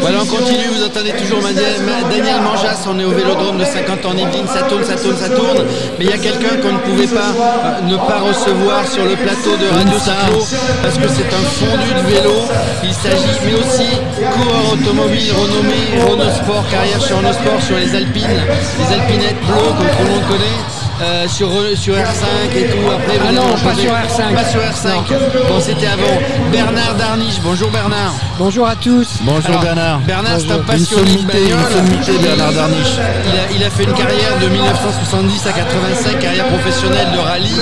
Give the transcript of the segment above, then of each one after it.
Voilà, on continue, vous entendez toujours Daniel Manjas, on est au vélodrome de 50 ans Yvelines, ça tourne, ça tourne, ça tourne, mais il y a quelqu'un qu'on ne pouvait pas euh, ne pas recevoir sur le plateau de Radio Cyclo, parce que c'est un fondu de vélo, il s'agit, mais aussi coureur automobile renommé, Renault Sport, carrière chez Renault Sport sur les Alpines, les Alpinettes bleues que tout le monde connaît. Euh, sur, sur R5 et tout. Après, ah non, pas sur R5. Pas sur R5. Bon, c'était avant. Bernard Darniche. Bonjour Bernard. Bonjour à tous. Bonjour Bernard. Bernard, c'est un passionné de bagnole. Bernard Darniche. Il a, il a, fait une carrière de 1970 à 85, carrière professionnelle de rallye.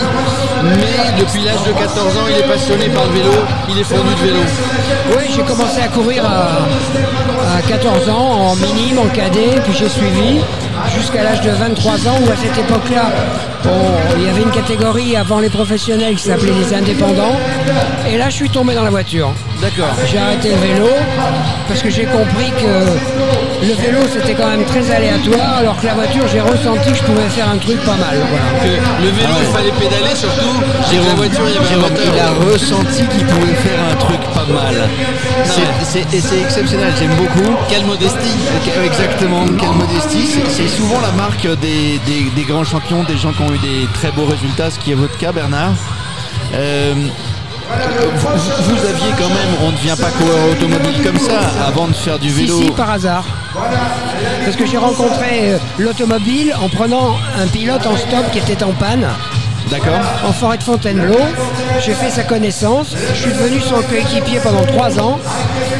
Mais depuis l'âge de 14 ans, il est passionné par le vélo. Il est fondu de vélo. Oui, j'ai commencé à courir à, à 14 ans en minime, en cadet, puis j'ai suivi jusqu'à l'âge de 23 ans où à cette époque-là, il y avait une catégorie avant les professionnels qui s'appelait les indépendants. Et là, je suis tombé dans la voiture. D'accord. J'ai arrêté le vélo parce que j'ai compris que le vélo c'était quand même très aléatoire, alors que la voiture, j'ai ressenti que je pouvais faire un truc pas mal. le vélo, il fallait pédaler surtout. J'ai la voiture, il y avait un moteur. Il a ressenti qu'il pouvait faire un truc pas mal. et c'est exceptionnel, j'aime beaucoup. Quelle modestie. Exactement, quelle modestie. C'est souvent la marque des, des, grands champions, des gens qui ont eu des très beaux résultats, ce qui est votre cas, Bernard. Euh, vous, aviez quand même, on ne devient pas coureur automobile comme ça avant de faire du vélo. Si, si par hasard. Parce que j'ai rencontré euh, l'automobile en prenant un pilote en stop qui était en panne. D'accord. En forêt de Fontainebleau. J'ai fait sa connaissance. Je suis devenu son coéquipier pendant trois ans.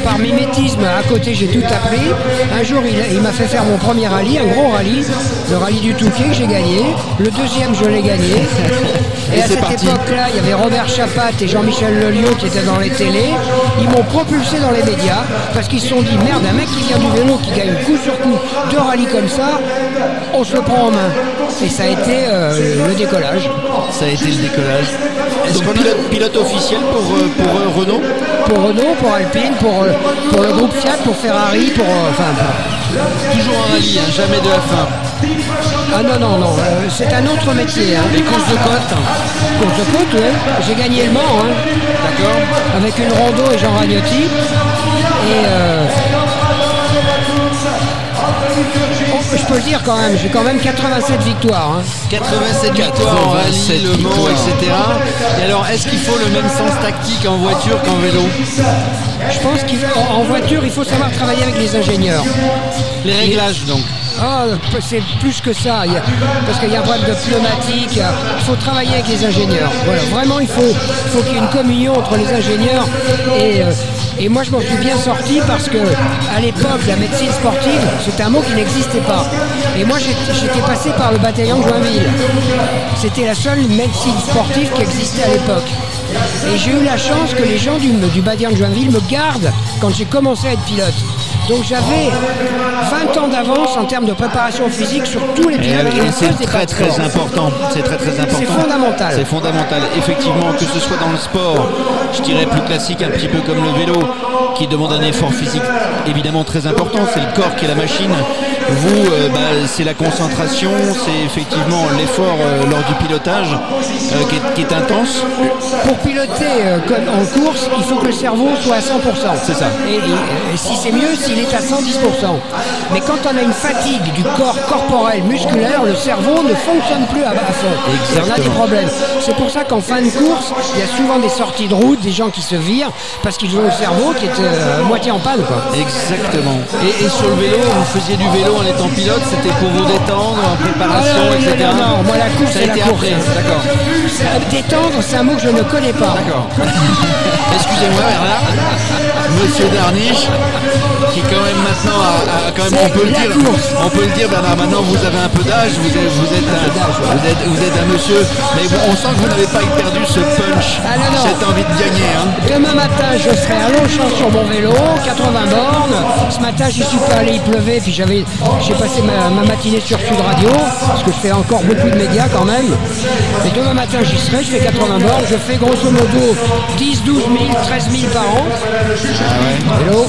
Par mimétisme, à côté, j'ai tout appris. Un jour, il, m'a fait faire mon premier rallye, un gros rallye, le rallye du Touquet que j'ai gagné. Le deuxième, je l'ai gagné. Et, à cette époque-là, il y avait Robert Chapat et Jean-Michel Lelieu qui étaient dans les télés. Ils m'ont propulsé dans les médias parce qu'ils se sont dit merde, un mec qui vient du vélo, qui gagne coup sur coup deux rallyes comme ça, on se le prend en main. Et ça a été euh, le décollage. Ça a été le décollage. Est-ce qu'on pilote, pilote officiel pour, euh, pour euh, Renault Pour Renault, pour Alpine, pour, pour le groupe Fiat, pour Ferrari, pour. enfin, Toujours en rallye, hein, jamais de la fin. Ah non, non, non, c'est un autre métier. Hein. Les courses de côte Courses de côte, oui. J'ai gagné le Mans. Hein. D'accord. Avec une Rondeau et Jean Ragnotti. Et peux le dire quand même, j'ai quand même 87 victoires. 87 hein. victoires en rallye, Le Mans, etc. Et alors, est-ce qu'il faut le même sens tactique en voiture qu'en vélo? Je pense qu'en voiture, il faut savoir travailler avec les ingénieurs. Les réglages donc ah, c'est plus que ça, parce qu'il y a un problème de pneumatique, il faut travailler avec les ingénieurs. Voilà, vraiment, il faut, qu'il y ait une communion entre les ingénieurs et, euh, et moi, je m'en suis bien sorti parce que, à l'époque, la médecine sportive, c'était un mot qui n'existait pas. Et moi, j'étais passé par le bataillon de Joinville. C'était la seule médecine sportive qui existait à l'époque. Et j'ai eu la chance que les gens du, du bataillon de Joinville me gardent quand j'ai commencé à être pilote. Donc j'avais 20 ans d'avance en termes de préparation physique sur tous les pilotes. c'est très très important. C'est très très important. C'est fondamental. C'est fondamental. Effectivement, que ce soit dans le sport, je dirais plus classique, un petit peu comme le vélo, qui demande un effort physique évidemment très important. C'est le corps qui est la machine. Vous, euh, bah, c'est la concentration, c'est effectivement l'effort euh, lors du pilotage euh, qui, est, intense. Pour piloter en course, il faut que le cerveau soit à 100%. C'est ça. Et, si c'est mieux, s'il est à 110%. Mais quand on a une fatigue du corps corporel, musculaire, le cerveau ne fonctionne plus à, fond. Exactement. on a des problèmes. C'est pour ça qu'en fin de course, il y a souvent des sorties de route, des gens qui se virent parce qu'ils ont le cerveau qui est à moitié en panne. Quoi. Exactement. Et, et sur le vélo, vous faisiez du vélo en étant pilote, c'était pour vous détendre, en préparation, ah, etc. Non, moi la course, c'est la course. D'accord. Détendre, c'est un mot que je ne connais pas. D'accord. Excusez-moi, Bernard. Monsieur Darniche, qui quand même maintenant a, quand même, on peut le dire, on peut le dire, Bernard. Maintenant, vous avez un peu d'âge, vous êtes, vous êtes, un, vous êtes, vous êtes un monsieur, mais on sent que vous n'avez pas perdu ce punch, ah, cette envie de gagner. Hein. Demain, matin, je serai à Longchamp sur mon vélo, 80 bornes. Ce matin, j'y suis pas allé, il pleuvait, puis j'avais, j'ai passé ma, ma matinée sur Sud Radio, parce que je fais encore beaucoup de médias quand même. Et demain matin, j'y serai, je fais 80 bornes, je fais grosso modo 10, 12 000, 13 000 par an. Vélo.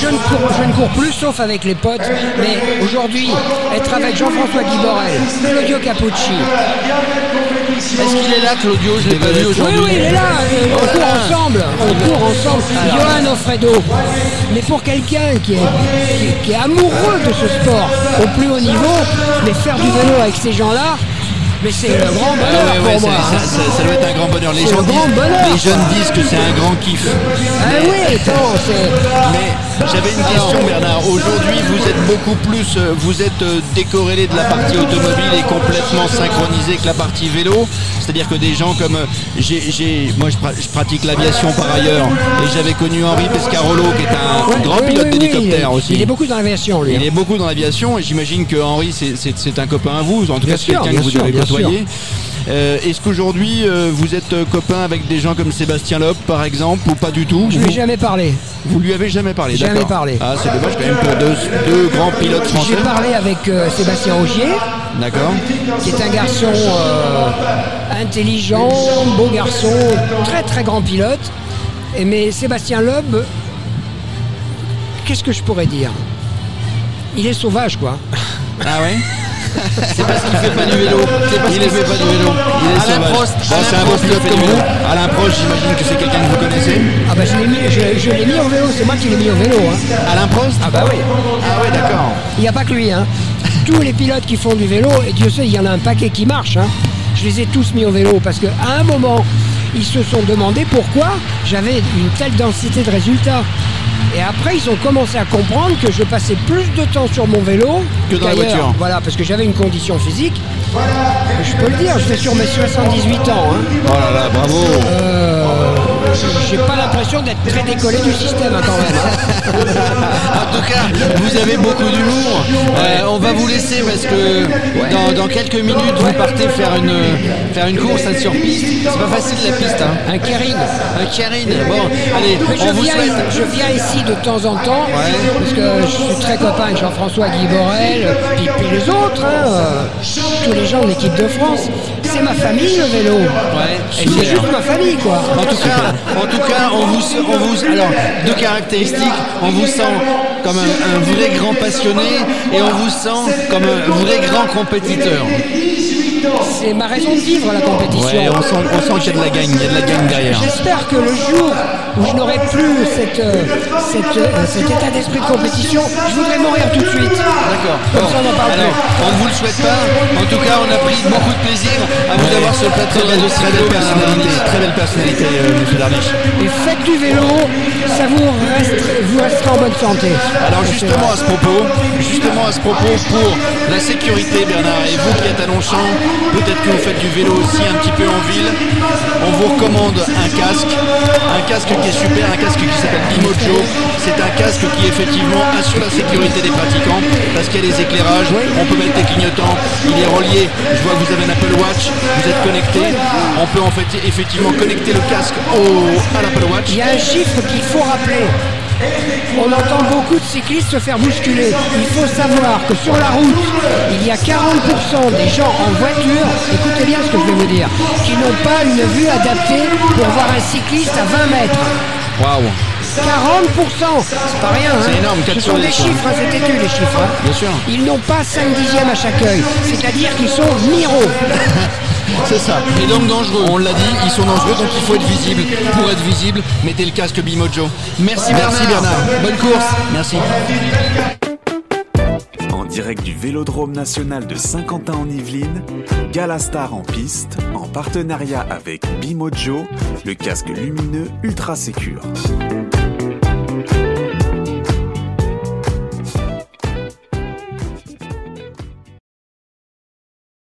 Je ne, cours, je ne cours plus sauf avec les potes, mais aujourd'hui, être avec Jean-François Guiborel, Claudio Capucci, Est-ce qu'il est là, Claudio? Je l'ai pas vu oui, aujourd'hui. oui, il est là, euh, on court ensemble, on court ensemble. Johan Ofredo. Mais pour quelqu'un qui est, qui, qui est amoureux de ce sport au plus haut niveau, mais faire du vélo avec ces gens-là, mais c'est le grand Ah bonheur ouais, ouais, pour moi. ça, ça- ça- doit être un grand bonheur. Les, gens un grand disent, bonheur, les jeunes disent que c'est un grand kiff. Ah oui, attends, c'est... Mais j'avais une question Bernard. Aujourd'hui vous êtes beaucoup plus, euh, vous êtes euh, décorrélé de la partie automobile et complètement synchronisé avec la partie vélo. C'est-à-dire que des gens comme, euh, j'ai, moi je, pra- je pratique l'aviation par ailleurs et j'avais connu Henri Pescarolo qui est un Ouais, grand pilote oui, oui, d'hélicoptère aussi. Il est beaucoup dans l'aviation, lui. Il est beaucoup dans l'aviation et j'imagine que Henri c'est, un copain à vous, en tout Bien cas quelqu'un que vous sûr, Euh, Est-ce qu'aujourd'hui euh, vous êtes euh, copain avec des gens comme Sébastien Loeb par exemple ou pas du tout Je lui ai jamais parlé. vous lui avez jamais parlé Jamais parlé. Ah c'est dommage quand même pour deux, deux grands pilotes J'ai français. parlé avec Sébastien Augier, D'accord. qui est un garçon intelligent, beau garçon, très très grand pilote. Et mais Sébastien Loeb, qu'est-ce que je pourrais dire? Il est sauvage quoi. Ah ouais? C'est parce qu'il fait pas du vélo. C'est parce Il qu'il est- fait pas du vélo. Il est Alain sauvage. Prost, Bon, c'est un beau pilote comme du vous. vélo. Alain Prost, j'imagine que c'est quelqu'un que vous connaissez. Ah bah je l'ai mis, je, je l'ai mis au vélo, c'est moi qui l'ai mis au vélo. hein. Alain Prost Ah bah oui. Ah ouais d'accord. Il n'y a pas que lui. Hein. Tous les pilotes qui font du vélo, et Dieu sait, il y en a un paquet qui marchent. hein. Je les ai tous mis au vélo parce qu'à un moment, ils se sont demandé pourquoi j'avais une telle densité de résultats. Et après, ils ont commencé à comprendre que je passais plus de temps sur mon vélo Que dans la voiture. Voilà, parce que j'avais une condition physique. Je peux le dire, je fais sur mes 78 ans. hein. Oh là là, bravo. Euh, J'ai pas l'impression d'être très décollé du système hein, quand même. hein. En tout cas, vous avez beaucoup va vous laisser parce que dans, dans quelques minutes, vous partez faire une, faire une course hein, sur piste. C'est pas facile la piste. Hein. Un Kering. Un. Bon, allez, Mais je, on vous viens, souhaite. je viens ici de temps en temps, parce que je suis très copain avec Jean-François Guy Borel, puis, puis les autres, hein, tous les gens de l'équipe de France. C'est ma famille le vélo. Ouais, c'est juste ma famille quoi. En tout cas, en tout cas, on vous, on vous, alors, deux caractéristiques. On vous sent comme un, un vrai grand passionné et on vous sent comme un vrai grand compétiteur. C'est ma raison de vivre la compétition. Ouais, on sent, on sent qu'il y a de la gagne, il y a de la gagne derrière. J'espère que le jour où je n'aurai plus cette, euh, cette, euh, cet état d'esprit de compétition, je voudrais mourir tout de suite. D'accord. Comme ça, on n'en parle alors, plus. on ne vous le souhaite pas. En tout cas, on a pris beaucoup de plaisir à vous Ouais. avoir sur le plateau de Très Radio belle, très personnalité, très belle personnalité, euh, monsieur Darniche. Et faites du vélo, ça vous, reste, vous resterez en bonne santé. Alors justement à ce propos, justement à ce propos pour la sécurité Bernard et vous qui êtes à Longchamp, peut-être que vous faites du vélo aussi un petit peu en ville, on vous recommande un casque, un casque qui est super, un casque qui s'appelle Bimojo. C'est un casque qui effectivement assure la sécurité des pratiquants parce qu'il y a les éclairages, on peut mettre des clignotants, il est relié, je vois que vous avez un Apple Watch, vous êtes connecté, on peut en fait effectivement connecter le casque à l'Apple Watch. Il y a un chiffre qu'il faut rappeler. On entend beaucoup de cyclistes se faire bousculer. Il faut savoir que sur la route, il y a 40% des gens en voiture, écoutez bien ce que je vais vous dire, qui n'ont pas une vue adaptée pour voir un cycliste à 20 mètres. Waouh 40% C'est pas rien, hein C'est énorme, quatre Ce sur sont des chiffres, hein, c'est têtu les chiffres. hein. Bien sûr. Ils n'ont pas 5 dixièmes à chaque œil, c'est-à-dire qu'ils sont miro. C'est ça. Et donc dangereux. On l'a dit, ils sont dangereux, donc il faut être visible. Pour être visible, mettez le casque Bimojo. Merci Bernard. Merci Bernard. Bonne course. Merci. En direct du Vélodrome national de Saint-Quentin en Yvelines, Galastar en piste, en partenariat avec Bimojo, le casque lumineux ultra sécure.